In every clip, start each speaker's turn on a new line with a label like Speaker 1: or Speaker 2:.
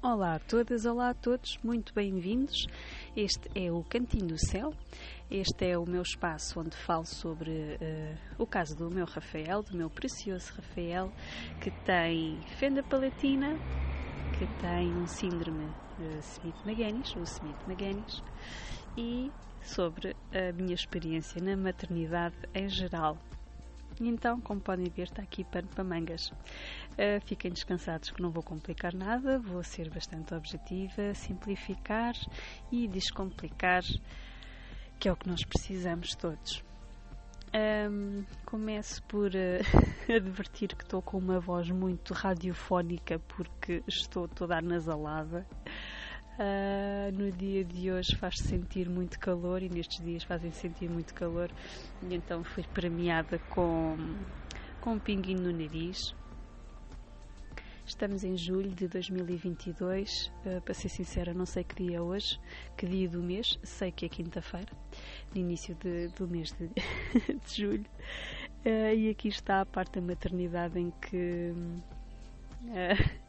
Speaker 1: Olá a todas, olá a todos, muito bem-vindos. Este é o Cantinho do Céu. Este é o meu espaço onde falo sobre uh, o caso do meu Rafael, do meu precioso Rafael, que tem fenda palatina, que tem um síndrome uh, Smith-Magenis, ou Smith-Magenis, e sobre a minha experiência na maternidade em geral. Então, como podem ver, está aqui pano para mangas. Uh, fiquem descansados que não vou complicar nada, vou ser bastante objetiva, simplificar e descomplicar, que é o que nós precisamos todos. Um, começo por uh, advertir que estou com uma voz muito radiofónica porque estou toda anasalada. Uh, no dia de hoje faz-se sentir muito calor e nestes dias fazem sentir muito calor e então fui premiada com, com um pinguinho no nariz. Estamos em julho de 2022. Uh, para ser sincera, não sei que dia é hoje, que dia do mês. Sei que é quinta-feira, no início de, do mês de, de julho. Uh, e aqui está a parte da maternidade em que uh,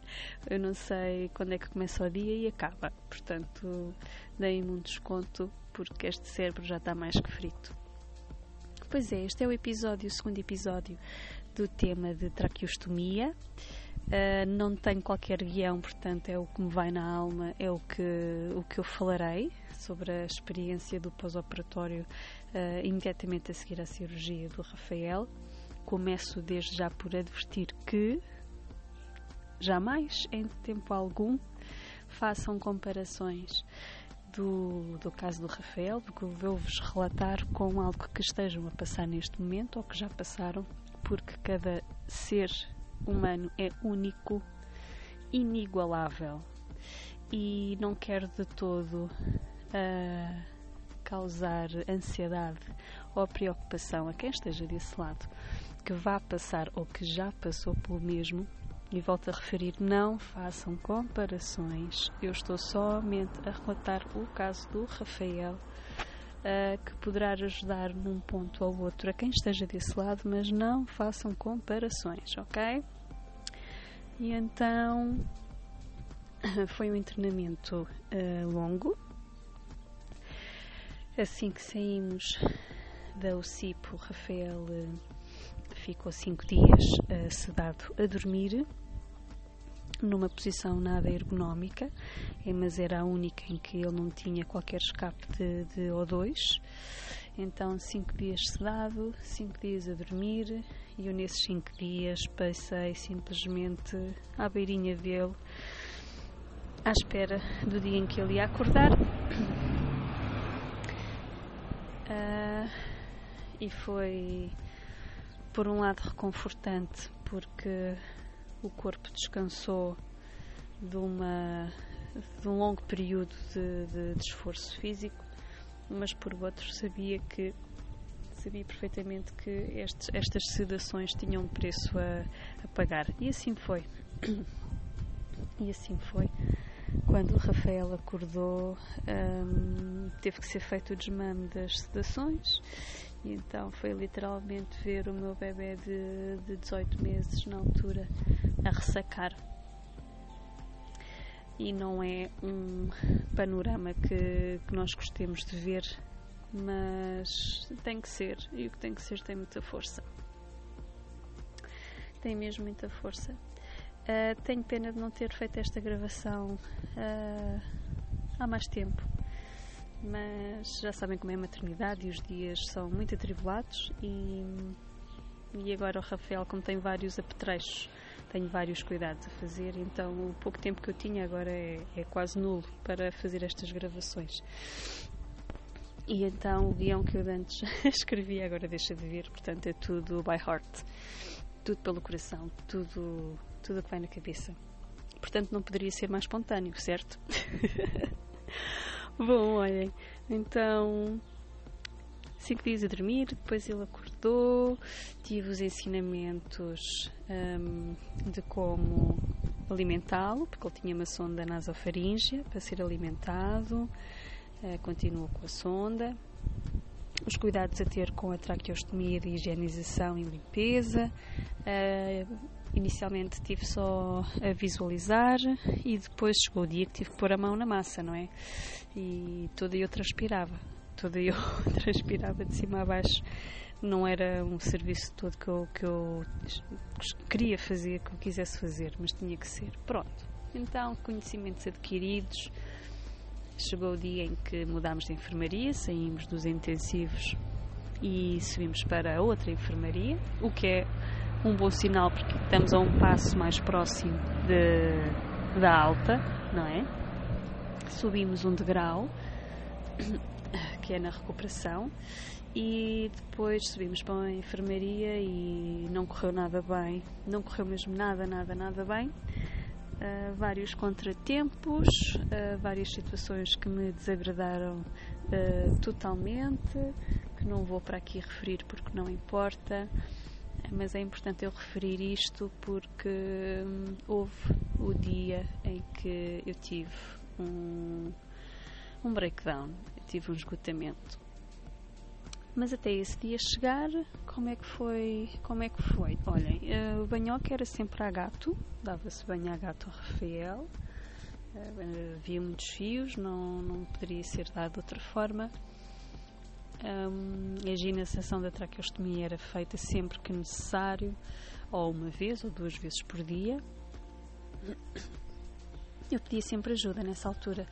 Speaker 1: eu não sei quando é que começa o dia e acaba. Portanto, deem-me um desconto porque este cérebro já está mais que frito. Pois é, este é o episódio, o segundo episódio do tema de traqueostomia. Uh, não tenho qualquer guião, portanto é o que me vai na alma, é o que, o que eu falarei sobre a experiência do pós-operatório uh, imediatamente a seguir à cirurgia do Rafael. Começo desde já por advertir que jamais, em tempo algum, façam comparações do, do caso do Rafael, do que eu vou-vos relatar, com algo que estejam a passar neste momento ou que já passaram, porque cada ser humano é único, inigualável e não quero de todo uh, causar ansiedade ou preocupação a quem esteja desse lado que vá passar ou que já passou pelo mesmo. E volto a referir, não façam comparações. Eu estou somente a relatar o caso do Rafael, uh, que poderá ajudar num ponto ou outro a quem esteja desse lado, mas não façam comparações, ok? E então foi um internamento uh, longo. Assim que saímos da UCIP, o Rafael uh, ficou cinco dias uh, sedado a dormir numa posição nada ergonómica, mas era a única em que ele não tinha qualquer escape de, de O2. Então, cinco dias sedado, cinco dias a dormir, e eu nesses cinco dias passei simplesmente à beirinha dele, à espera do dia em que ele ia acordar. Uh, e foi, por um lado, reconfortante, porque o corpo descansou de, uma, de um longo período de, de, de esforço físico, mas por outro sabia que sabia perfeitamente que estes, estas sedações tinham preço a, a, pagar. E assim foi. E assim foi. Quando Rafael acordou, hum, teve que ser feito o desmame das sedações. E então foi literalmente ver o meu bebê de, de 18 meses na altura a ressacar. E não é um panorama que, que nós gostemos de ver, mas tem que ser, e o que tem que ser tem muita força. Tem mesmo muita força. Uh, tenho pena de não ter feito esta gravação uh, há mais tempo, mas já sabem como é a maternidade e os dias são muito atribulados e, e agora o Rafael, como tem vários apetrechos tenho vários cuidados a fazer, então o pouco tempo que eu tinha agora é, é quase nulo para fazer estas gravações. E então o guião que eu antes escrevia agora deixa de vir, portanto é tudo by heart, tudo pelo coração, tudo tudo que vai na cabeça. Portanto não poderia ser mais espontâneo, certo? Bom, olhem, então cinco dias a dormir, depois ele acordou, tive os ensinamentos um, de como alimentá-lo, porque ele tinha uma sonda nasofaríngea para ser alimentado, uh, continuou com a sonda, os cuidados a ter com a traqueostomia de higienização e limpeza, uh, inicialmente tive só a visualizar e depois chegou o dia que tive que pôr a mão na massa, não é? E toda eu transpirava, toda eu transpirava de cima a baixo. Não era um serviço todo que eu, que eu queria fazer, que eu quisesse fazer, mas tinha que ser. Pronto. Então, conhecimentos adquiridos. Chegou o dia em que mudámos de enfermaria, saímos dos intensivos e subimos para outra enfermaria, o que é um bom sinal porque estamos a um passo mais próximo de, da alta, não é? Subimos um degrau, que é na recuperação, e depois subimos para a enfermaria e não correu nada bem, não correu mesmo nada, nada, nada bem. Uh, vários contratempos, uh, várias situações que me desagradaram uh, totalmente, que não vou para aqui referir porque não importa mas é importante eu referir isto porque hum, houve o dia em que eu tive um, um breakdown, eu tive um esgotamento. Mas até esse dia chegar, como é que foi? Como é que foi? Olhem, uh, o banhoca era sempre a gato, dava-se banho a gato ao Rafael. Uh, havia muitos fios, não, não poderia ser dado de outra forma. A higienização da traqueostomia era feita sempre que necessário, ou uma vez ou duas vezes por dia. Eu pedia sempre ajuda nessa altura.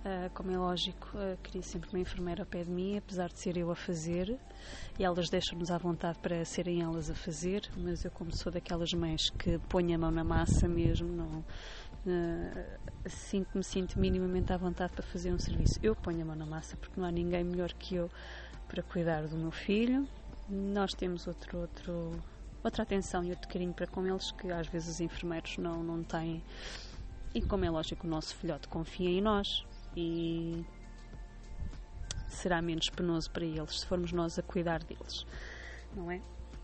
Speaker 1: Uh, como é lógico, uh, queria sempre uma enfermeira ao pé de mim, apesar de ser eu a fazer, e elas deixam-nos à vontade para serem elas a fazer, mas eu, como sou daquelas mães que põem a mão na massa mesmo, não, uh, assim que me sinto minimamente à vontade para fazer um serviço, eu ponho a mão na massa, porque não há ninguém melhor que eu para cuidar do meu filho. Nós temos outro, outro, outra atenção e outro carinho para com eles que às vezes os enfermeiros não, não têm. E como é lógico, o nosso filhote confia em nós e será menos penoso para eles se formos nós a cuidar deles, não é?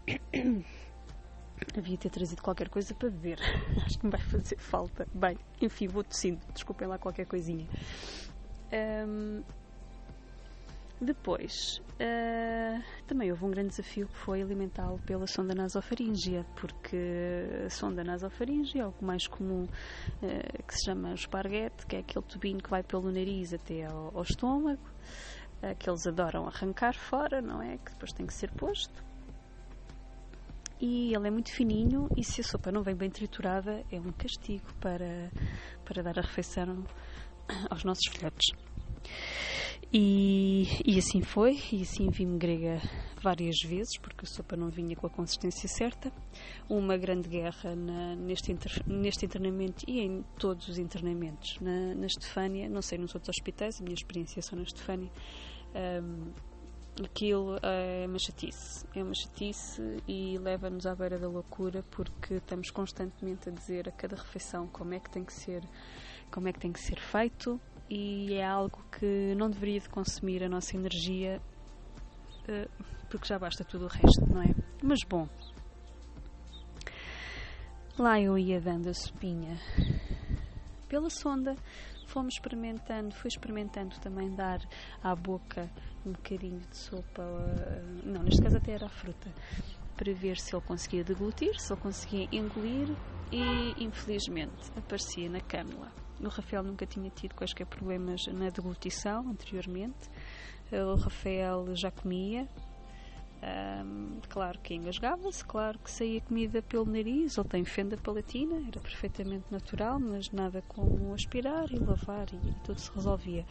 Speaker 1: Havia ter trazido qualquer coisa para beber. Acho que me vai fazer falta. Bem, enfim, vou tossindo. Desculpem lá qualquer coisinha. Um, depois, uh, também houve um grande desafio que foi alimentá-lo pela sonda nasofaríngea, porque a sonda nasofaríngea é o mais comum uh, que se chama esparguete, que é aquele tubinho que vai pelo nariz até ao, ao estômago, uh, que eles adoram arrancar fora, não é? Que depois tem que ser posto. E ele é muito fininho e se a sopa não vem bem triturada é um castigo para, para dar a refeição aos nossos filhotes. E, e, assim foi, e assim vi-me grega várias vezes, porque a sopa não vinha com a consistência certa. Uma grande guerra na, neste, inter, neste internamento e em todos os internamentos. Na, na Estefânia, não sei nos outros hospitais, a minha experiência é só na Estefânia, um, aquilo é uma chatice. É uma chatice e leva-nos à beira da loucura, porque estamos constantemente a dizer a cada refeição como é que tem que ser, como é que tem que ser feito e é algo que não deveria de consumir a nossa energia eh, porque já basta tudo o resto, não é? Mas bom, lá eu ia dando a sopinha pela sonda, fomos experimentando, fui experimentando também dar à boca um bocadinho de sopa, eh, não, neste caso até era a fruta, para ver se ele conseguia deglutir, se ele conseguia engolir e infelizmente aparecia na cânula o Rafael nunca tinha tido quaisquer problemas na deglutição anteriormente. O Rafael já comia. Um, claro que engasgava-se, claro que saía comida pelo nariz, ele tem fenda palatina, era perfeitamente natural, mas nada como aspirar e lavar e, e tudo se resolvia.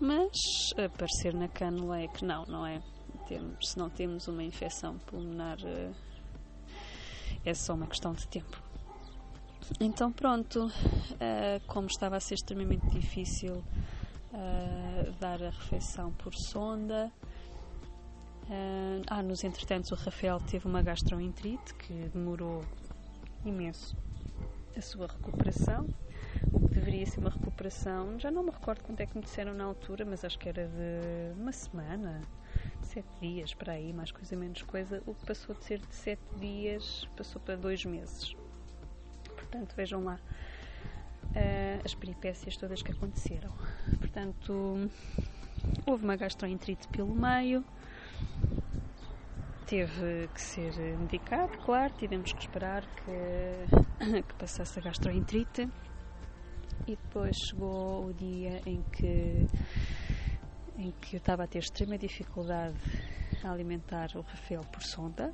Speaker 1: Mas aparecer na cânula é que não, não é? Temos, se não temos uma infecção pulmonar, eh, é só uma questão de tempo. Então, pronto, uh, como estava a ser extremamente difícil uh, dar a refeição por sonda. Uh, ah, nos entretantos, o Rafael teve uma gastroenterite que demorou imenso a sua recuperação. O que deveria ser uma recuperação, já não me recordo quanto é que me disseram na altura, mas acho que era de uma semana, sete dias para aí, mais coisa menos coisa. O que passou de ser de sete dias passou para dois meses. Portanto, vejam lá uh, as peripécias todas que aconteceram. Portanto, houve uma gastroenterite pelo meio. teve que ser medicado, claro, tivemos que esperar que, que passasse a gastroenterite e depois chegou o dia em que, em que eu estava a ter extrema dificuldade a alimentar o Rafael por sonda.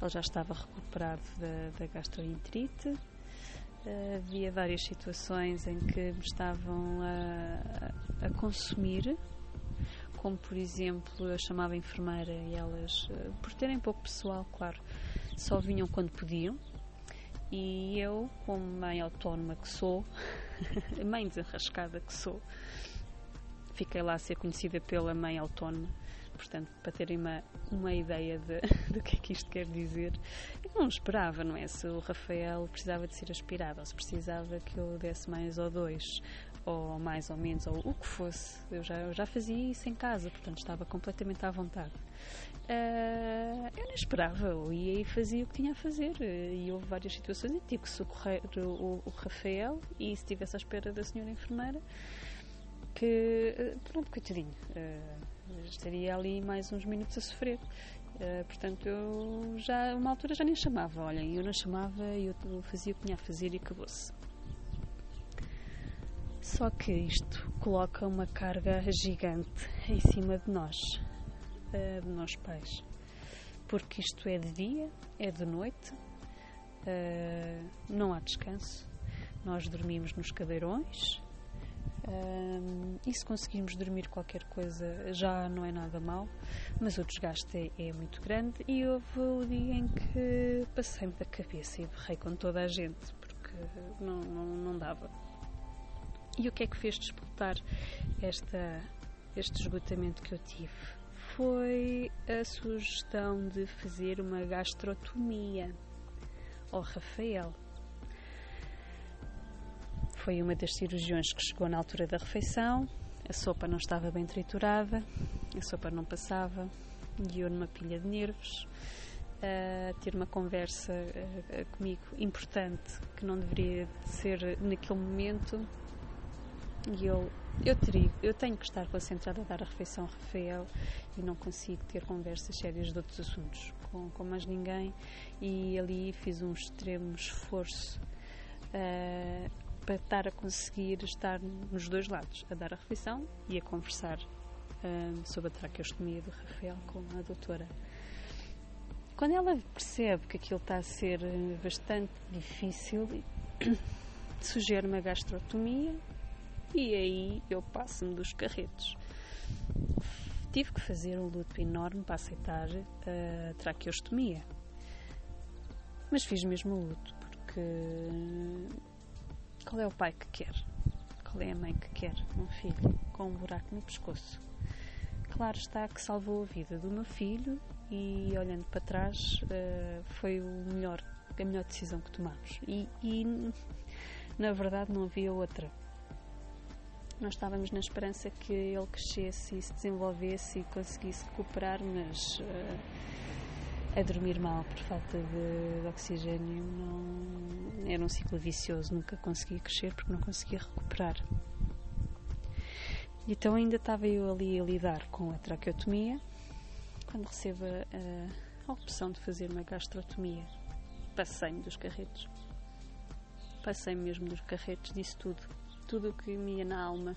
Speaker 1: Ele já estava recuperado da, da gastroenterite. Uh, havia várias situações em que me estavam a, a, consumir, como por exemplo eu chamava a enfermeira e elas, uh, por terem pouco pessoal, claro, só vinham quando podiam. E eu, como mãe autónoma que sou, mãe desenrascada que sou, fiquei lá a ser conhecida pela mãe autónoma Portanto, para terem uma, uma ideia de, do que é que isto quer dizer, eu não esperava, não é? Se o Rafael precisava de ser aspirado, ou se precisava que eu desse mais ou dois, ou mais ou menos, ou o que fosse, eu já, eu já fazia isso em casa, portanto estava completamente à vontade. Uh, eu não esperava, eu ia e fazia o que tinha a fazer. E houve várias situações que tive que socorrer o, o Rafael e se estivesse à espera da senhora enfermeira, que, ah, pronto, coitadinho. Uh, estaria ali mais uns minutos a sofrer. Uh, portanto, eu já, uma altura já nem chamava. Olhem, eu não chamava, eu fazia o que tinha a fazer e acabou-se. Só que isto coloca uma carga gigante em cima de nós, uh, de nós pais. Porque isto é de dia, é de noite, uh, não há descanso. Nós dormimos nos cadeirões, e se conseguirmos dormir qualquer coisa já não é nada mal, mas o desgaste é, é muito grande. E houve o dia em que passei-me da cabeça e berrei com toda a gente, porque não, não, não dava. E o que é que fez disputar esta, este esgotamento que eu tive? Foi a sugestão de fazer uma gastrotomia ao Rafael foi uma das cirurgiões que chegou na altura da refeição. A sopa não estava bem triturada, a sopa não passava, guiou numa pilha de nervos. A ter uma conversa comigo importante que não deveria ser naquele momento e eu eu, teria, eu tenho que estar concentrada a dar a refeição a Rafael e não consigo ter conversas sérias de outros assuntos com, com mais ninguém e ali fiz um extremo esforço uh, para estar a conseguir estar nos dois lados, a dar a refeição e a conversar um, sobre a traqueostomia do Rafael com a doutora. Quando ela percebe que aquilo está a ser hum, bastante difícil, sugere uma gastrotomia e aí eu passo-me dos carretos. Tive que fazer um luto enorme para aceitar a traqueostomia. Mas fiz mesmo o luto, porque qual é o pai que quer? Qual é a mãe que quer um filho com um buraco no pescoço? Claro está que salvou a vida do meu filho e, olhando para trás, uh, foi o melhor, a melhor decisão que tomamos. E, e, na verdade, não havia outra. Nós estávamos na esperança que ele crescesse e se desenvolvesse e conseguisse recuperar, mas. A dormir mal por falta de, de oxigênio não era um ciclo vicioso, nunca conseguia crescer porque não conseguia recuperar. Então ainda estava eu ali a lidar com a traqueotomia quando recebo a, a opção de fazer uma gastrotomia. Passei-me dos carretos. Passei-me mesmo dos carretos, disse tudo. Tudo o que me ia na alma.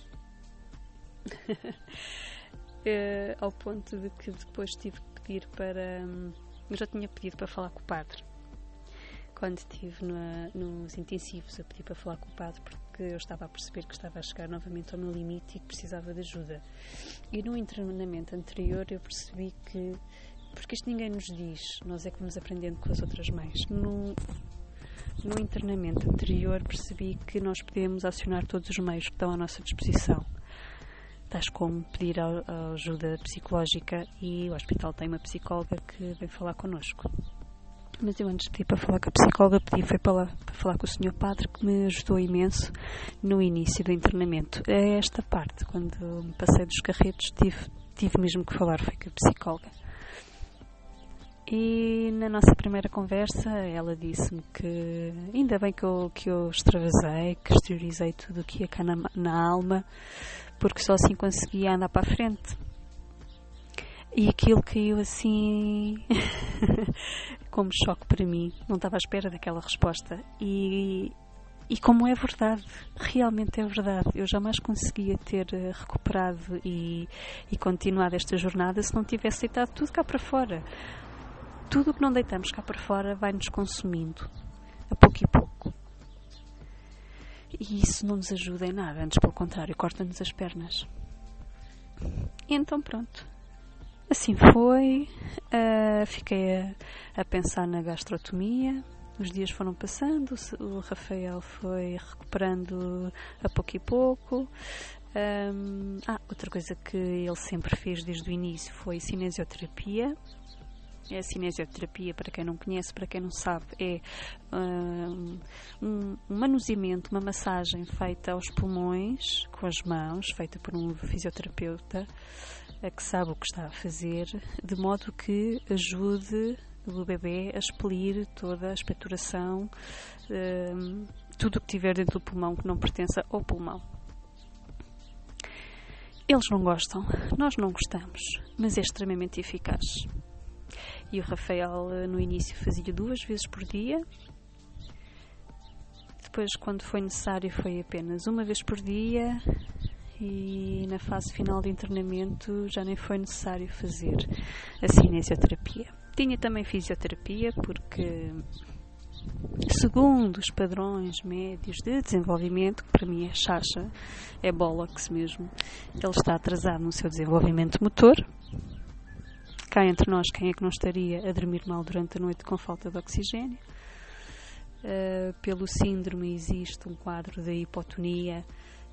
Speaker 1: é, ao ponto de que depois tive que pedir para. Hum, eu já tinha pedido para falar com o padre. Quando estive no, nos intensivos, eu pedi para falar com o padre porque eu estava a perceber que estava a chegar novamente ao meu limite e que precisava de ajuda. E no treinamento anterior eu percebi que, porque isto ninguém nos diz, nós é que vamos aprendendo com as outras mães. No, no internamento anterior percebi que nós podemos acionar todos os meios que estão à nossa disposição tais como pedir ajuda psicológica e o hospital tem uma psicóloga que vem falar connosco. Mas eu antes de pedir para falar com a psicóloga, pedi foi para, para falar com o senhor padre que me ajudou imenso no início do internamento. É esta parte, quando me passei dos carretos, tive, tive mesmo que falar, foi com a psicóloga. E na nossa primeira conversa, ela disse-me que ainda bem que eu, que eu extravasei, que exteriorizei tudo o que ia cá na, na alma, porque só assim conseguia andar para a frente. E aquilo caiu assim como choque para mim. Não estava à espera daquela resposta. E, e como é verdade, realmente é verdade. Eu jamais conseguia ter eh, recuperado e, e continuado esta jornada se não tivesse deitado tudo cá para fora. Tudo o que não deitamos cá para fora vai nos consumindo, a pouco e pouco. E isso não nos ajuda em nada, antes pelo contrário, corta-nos as pernas. E então pronto. Assim foi. Uh, fiquei a, a pensar na gastrotomia, os dias foram passando, o Rafael foi recuperando a pouco e pouco. Um, ah, outra coisa que ele sempre fez desde o início foi cinesioterapia. É a cinesioterapia, para quem não conhece, para quem não sabe, é um, um manuseamento, uma massagem feita aos pulmões, com as mãos, feita por um fisioterapeuta que sabe o que está a fazer, de modo que ajude do bebê a expelir toda a expectoração, um, tudo o que tiver dentro do pulmão que não pertença ao pulmão. Eles não gostam, nós não gostamos, mas é extremamente eficaz. E o Rafael eh, no início fazia duas vezes por dia. Depois, quando foi necessário, foi apenas uma vez por dia. E na fase final de internamento já nem foi necessário fazer a cinesioterapia. Tinha também fisioterapia, porque, segundo os padrões médios de desenvolvimento, que para mim é chacha, é bollocks mesmo, ele está atrasado no seu desenvolvimento motor. Cá entre nós, quem é que não estaria a dormir mal durante a noite com falta de oxigênio? Uh, pelo síndrome existe um quadro de hipotonia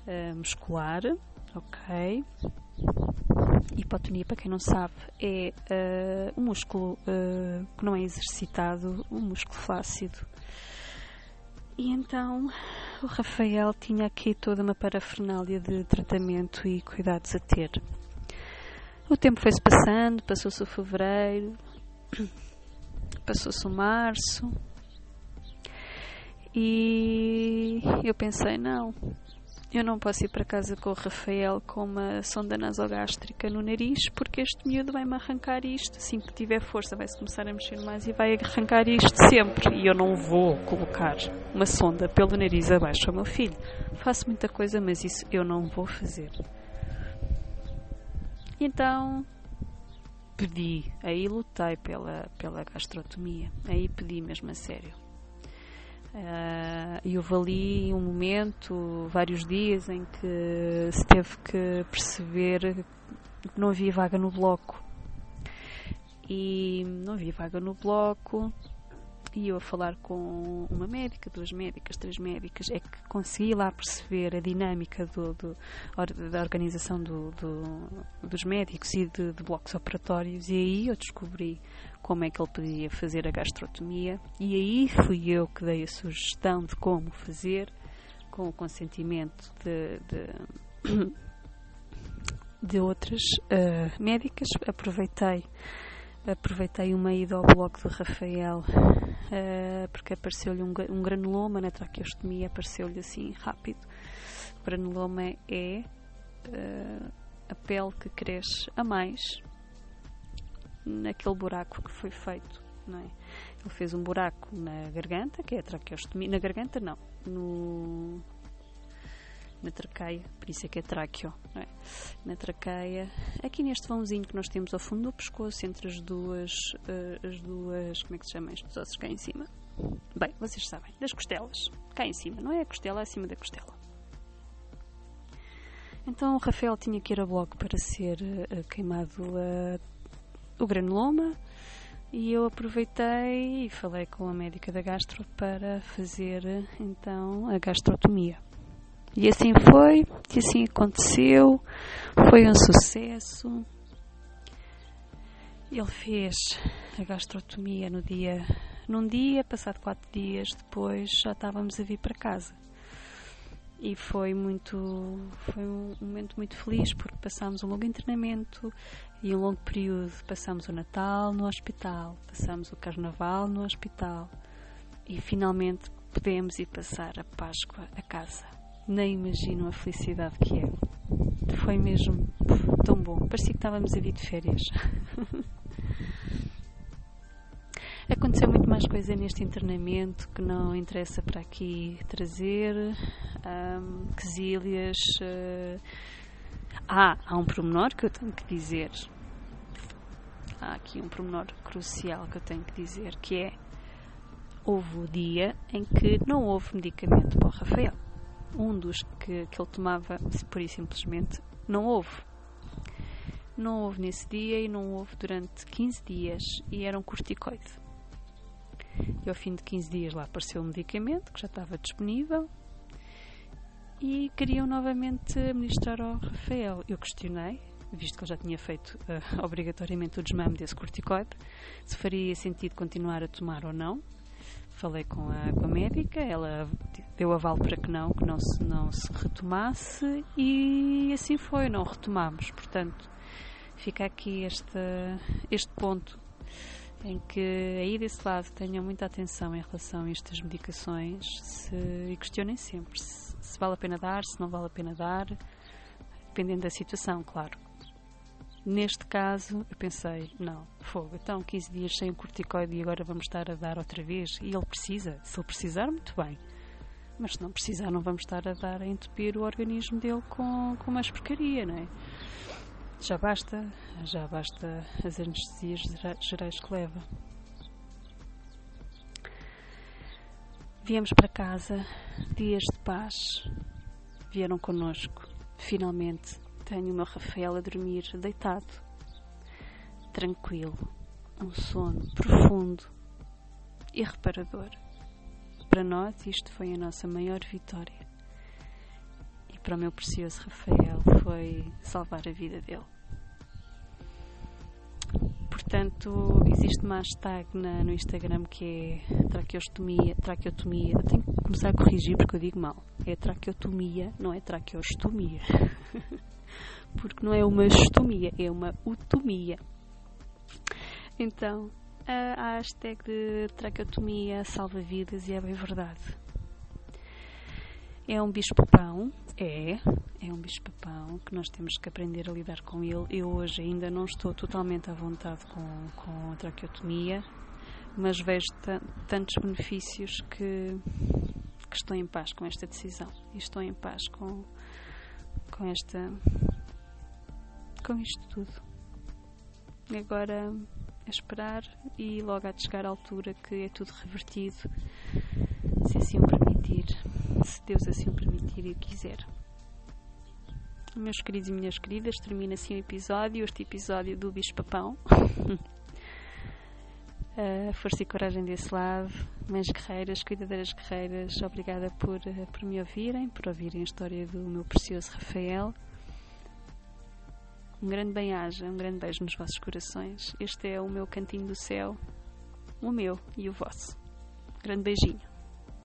Speaker 1: uh, muscular, ok? Hipotonia, para quem não sabe, é uh, um músculo que não é exercitado, um músculo flácido. E então o Rafael tinha aqui toda uma parafernália de tratamento e cuidados a ter. O tempo foi-se passando, passou-se o fevereiro, passou-se o março, e eu pensei: não, eu não posso ir para casa com o Rafael com uma sonda nasogástrica no nariz porque este miúdo vai-me arrancar isto. Assim que tiver força, vai-se começar a mexer mais e vai arrancar isto sempre. E eu não vou colocar uma sonda pelo nariz abaixo ao meu filho. Faço muita coisa, mas isso eu não vou fazer. Então pedi, aí lutei pela, pela gastrotomia, aí pedi mesmo a sério. Uh, e houve ali um momento, vários dias, em que se teve que perceber que não havia vaga no bloco. E não havia vaga no bloco, e eu a falar com uma médica, duas médicas, três médicas, é que consegui lá perceber a dinâmica do, do, da organização do, dos médicos e de, de, blocos operatórios, e aí eu descobri como é que ele podia fazer a gastrotomia, e aí fui eu que dei a sugestão de como fazer, com o consentimento de, de, de outras uh, médicas. Aproveitei aproveitei uma ida ao bloco do Rafael uh, porque apareceu-lhe um, um, granuloma na traqueostomia, apareceu-lhe assim rápido. O granuloma é uh, a pele que cresce a mais naquele buraco que foi feito, não é? Ele fez um buraco na garganta, que é a traqueostomia, na garganta não, no na traqueia, por isso é que é tráqueo, é? na traqueia, aqui neste vãozinho que nós temos ao fundo do pescoço, entre as duas, uh, as duas, como é que se chama estes ossos cá em cima? Bem, vocês sabem, das costelas, cá em cima, não é a costela, é acima da costela. Então o Rafael tinha que ir a bloco para ser uh, queimado uh, o granuloma e eu aproveitei e falei com a médica da gastro para fazer então a gastrotomia. E assim foi, e assim aconteceu, foi um sucesso. Ele fez a gastrotomia no dia, num dia, passado quatro dias depois já estávamos a vir para casa. E foi muito, foi um momento muito feliz porque passámos um longo internamento e um longo período. Passámos o Natal no hospital, passámos o Carnaval no hospital e finalmente podemos ir passar a Páscoa a casa nem imaginam a felicidade que é. Foi mesmo, tão bom. Parecia que estávamos a vir de férias. Aconteceu muito mais coisa neste internamento que não interessa para aqui trazer. Um, quesílias. Uh... Ah, há um pormenor que eu tenho que dizer. Há aqui um pormenor crucial que eu tenho que dizer, que é houve o dia em que não houve medicamento para o Rafael. Um dos que, que ele tomava, por e simplesmente, não houve. Não houve nesse dia e não houve durante 15 dias e era um corticoide. E ao fim de 15 dias lá apareceu o medicamento que já estava disponível e queriam novamente administrar ao Rafael. Eu questionei, visto que ele já tinha feito uh, obrigatoriamente o desmame desse corticoide, se faria sentido continuar a tomar ou não. Falei com a, com a médica, ela deu aval para que não, que não se, não se retomasse e assim foi, não retomamos. Portanto, fica aqui este, este ponto em que aí desse lado tenham muita atenção em relação a estas medicações se, e questionem sempre se, se vale a pena dar, se não vale a pena dar, dependendo da situação, claro. Neste caso, eu pensei, não, fogo, então 15 dias sem o corticoide e agora vamos estar a dar outra vez. E ele precisa, se ele precisar, muito bem. Mas se não precisar, não vamos estar a dar a entupir o organismo dele com, com mais porcaria, não é? Já basta, já basta as anestesias gerais que leva. Viemos para casa, dias de paz vieram connosco, finalmente tenho o meu Rafael a dormir deitado, tranquilo, um sono profundo e reparador. Para nós, isto foi a nossa maior vitória. E para o meu precioso Rafael foi salvar a vida dele. Portanto, existe uma hashtag na, no Instagram que é traqueostomia, traqueotomia. Eu tenho que começar a corrigir porque eu digo mal. É traqueotomia, não é traqueostomia. porque não é uma estomia, é uma utomia. Então, a hashtag de traqueotomia salva vidas e é bem verdade. É um bicho-papão, é, é um bicho-papão que nós temos que aprender a lidar com ele. Eu hoje ainda não estou totalmente à vontade com, com a traqueotomia, mas vejo tantos benefícios que, que estou em paz com esta decisão e estou em paz com, com esta com isto tudo. Agora é esperar e logo há de chegar a altura que é tudo revertido, se assim o permitir, se Deus assim o permitir e quiser. Meus queridos e minhas queridas, termina assim o episódio, este episódio do Bicho Papão. uh, força e coragem desse lado, mães guerreiras, cuidadeiras guerreiras, obrigada por, uh, por me ouvirem, por ouvirem a história do meu precioso Rafael. Um grande bem-aja, um grande beijo nos vossos corações. Este é o meu cantinho do céu, o meu e o vosso. Grande beijinho.